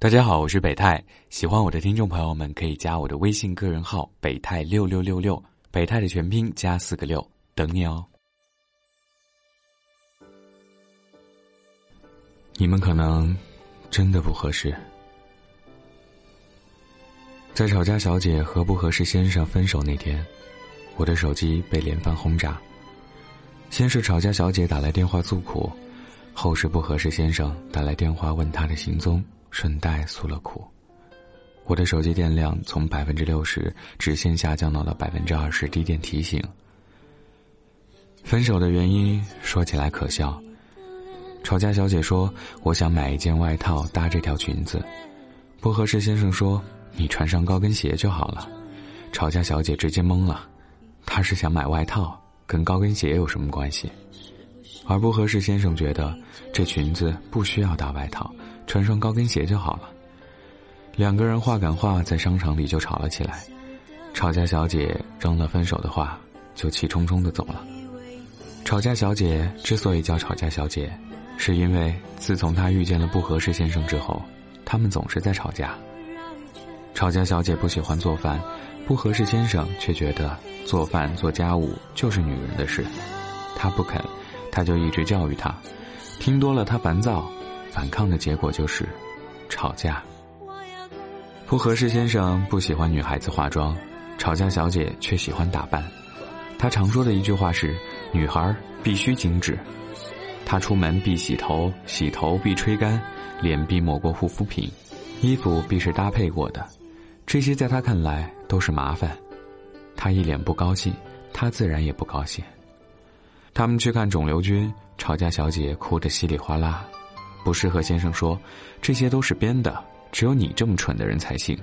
大家好，我是北泰。喜欢我的听众朋友们可以加我的微信个人号“北泰六六六六”，北泰的全拼加四个六，等你哦。你们可能真的不合适。在吵架小姐和不合适先生分手那天，我的手机被连番轰炸。先是吵架小姐打来电话诉苦，后是不合适先生打来电话问她的行踪。顺带诉了苦，我的手机电量从百分之六十直线下降到了百分之二十低电提醒。分手的原因说起来可笑，吵架小姐说我想买一件外套搭这条裙子，不合适先生说你穿上高跟鞋就好了，吵架小姐直接懵了，她是想买外套，跟高跟鞋有什么关系？而不合适先生觉得这裙子不需要搭外套。穿双高跟鞋就好了。两个人话赶话，在商场里就吵了起来。吵架小姐扔了分手的话，就气冲冲的走了。吵架小姐之所以叫吵架小姐，是因为自从她遇见了不合适先生之后，他们总是在吵架。吵架小姐不喜欢做饭，不合适先生却觉得做饭做家务就是女人的事，她不肯，他就一直教育她，听多了她烦躁。反抗的结果就是吵架。不合适先生不喜欢女孩子化妆，吵架小姐却喜欢打扮。他常说的一句话是：“女孩必须精致。”他出门必洗头，洗头必吹干，脸必抹过护肤品，衣服必是搭配过的。这些在他看来都是麻烦。他一脸不高兴，他自然也不高兴。他们去看肿瘤君，吵架小姐哭得稀里哗啦。不适合先生说，这些都是编的，只有你这么蠢的人才信。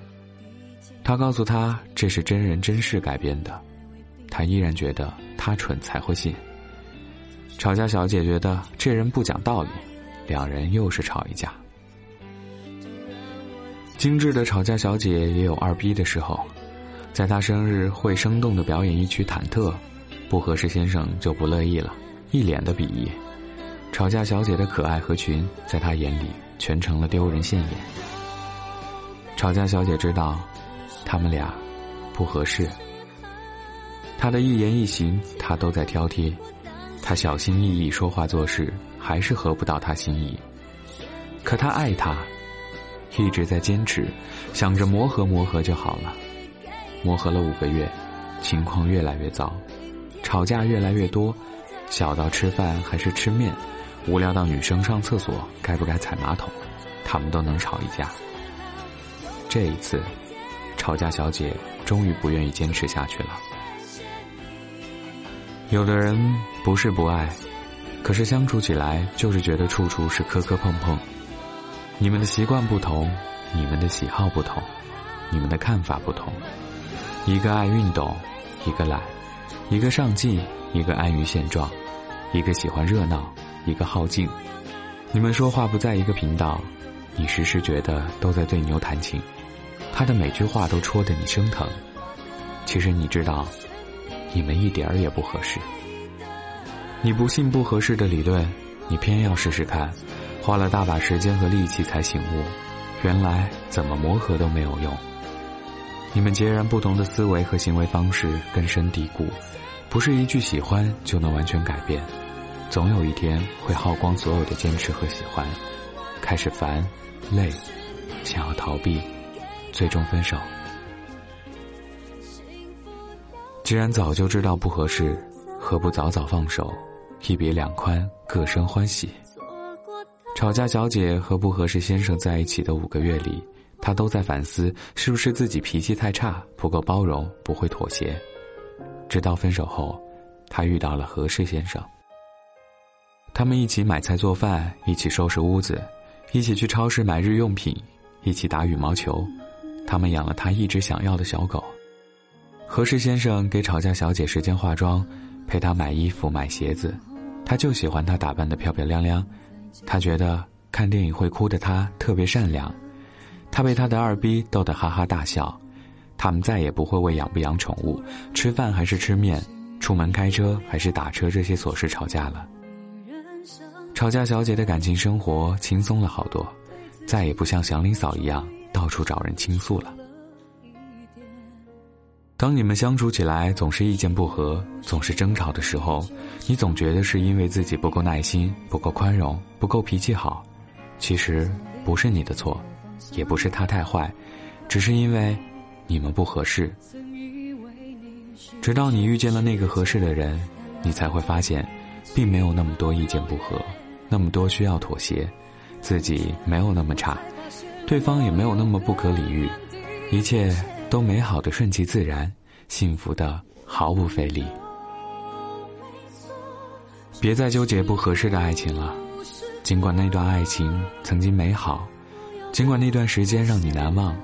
他告诉他这是真人真事改编的，他依然觉得他蠢才会信。吵架小姐觉得这人不讲道理，两人又是吵一架。精致的吵架小姐也有二逼的时候，在她生日会生动的表演一曲忐忑，不合适先生就不乐意了，一脸的鄙夷。吵架小姐的可爱和群，在他眼里全成了丢人现眼。吵架小姐知道，他们俩不合适。他的一言一行，他都在挑剔。他小心翼翼说话做事，还是合不到他心意。可他爱他，一直在坚持，想着磨合磨合就好了。磨合了五个月，情况越来越糟，吵架越来越多，小到吃饭还是吃面。无聊到女生上厕所该不该踩马桶，他们都能吵一架。这一次，吵架小姐终于不愿意坚持下去了。有的人不是不爱，可是相处起来就是觉得处处是磕磕碰碰。你们的习惯不同，你们的喜好不同，你们的看法不同。一个爱运动，一个懒；一个上进，一个安于现状；一个喜欢热闹。一个好静，你们说话不在一个频道，你时时觉得都在对牛弹琴，他的每句话都戳得你生疼。其实你知道，你们一点儿也不合适。你不信不合适的理论，你偏要试试看，花了大把时间和力气才醒悟，原来怎么磨合都没有用。你们截然不同的思维和行为方式根深蒂固，不是一句喜欢就能完全改变。总有一天会耗光所有的坚持和喜欢，开始烦、累，想要逃避，最终分手。既然早就知道不合适，何不早早放手，一别两宽，各生欢喜。吵架小姐和不合适先生在一起的五个月里，她都在反思是不是自己脾气太差，不够包容，不会妥协。直到分手后，她遇到了合适先生。他们一起买菜做饭，一起收拾屋子，一起去超市买日用品，一起打羽毛球。他们养了他一直想要的小狗。何氏先生给吵架小姐时间化妆，陪她买衣服买鞋子，他就喜欢她打扮的漂漂亮亮。他觉得看电影会哭的她特别善良。他被他的二逼逗得哈哈大笑。他们再也不会为养不养宠物、吃饭还是吃面、出门开车还是打车这些琐事吵架了。吵架小姐的感情生活轻松了好多，再也不像祥林嫂一样到处找人倾诉了。当你们相处起来总是意见不合、总是争吵的时候，你总觉得是因为自己不够耐心、不够宽容、不够脾气好。其实不是你的错，也不是他太坏，只是因为你们不合适。直到你遇见了那个合适的人，你才会发现，并没有那么多意见不合，那么多需要妥协，自己没有那么差，对方也没有那么不可理喻，一切。都美好的顺其自然，幸福的毫无费力。别再纠结不合适的爱情了，尽管那段爱情曾经美好，尽管那段时间让你难忘，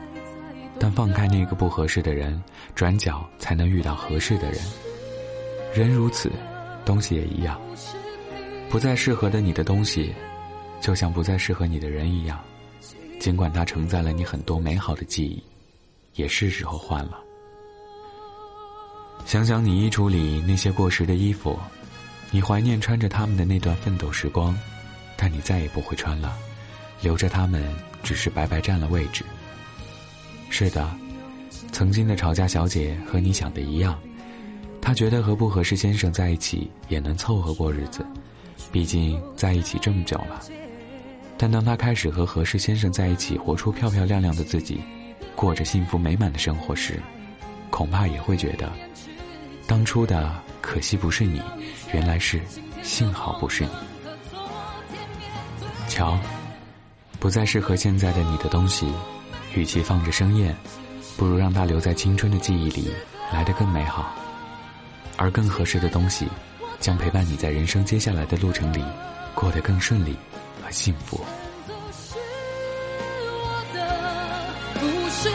但放开那个不合适的人，转角才能遇到合适的人。人如此，东西也一样。不再适合的你的东西，就像不再适合你的人一样，尽管它承载了你很多美好的记忆。也是时候换了。想想你衣橱里那些过时的衣服，你怀念穿着他们的那段奋斗时光，但你再也不会穿了，留着他们只是白白占了位置。是的，曾经的吵架小姐和你想的一样，她觉得和不合适先生在一起也能凑合过日子，毕竟在一起这么久了。但当她开始和合适先生在一起，活出漂漂亮亮的自己。过着幸福美满的生活时，恐怕也会觉得，当初的可惜不是你，原来是幸好不是你。瞧，不再适合现在的你的东西，与其放着生厌，不如让它留在青春的记忆里，来得更美好。而更合适的东西，将陪伴你在人生接下来的路程里，过得更顺利和幸福。是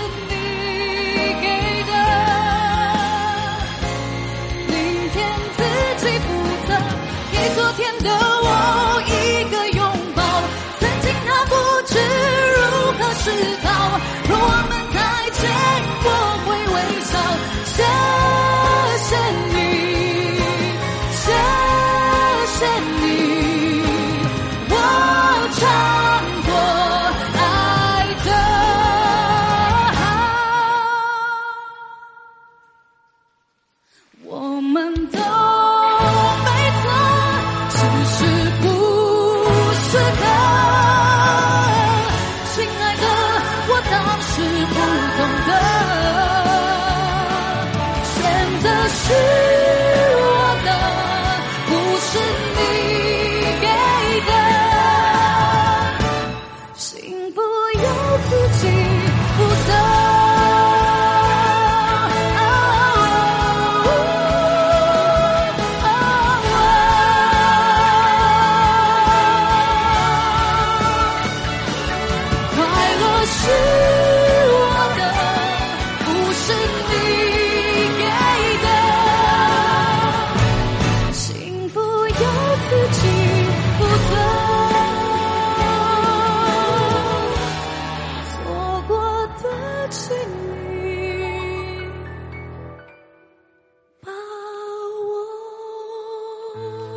Oh.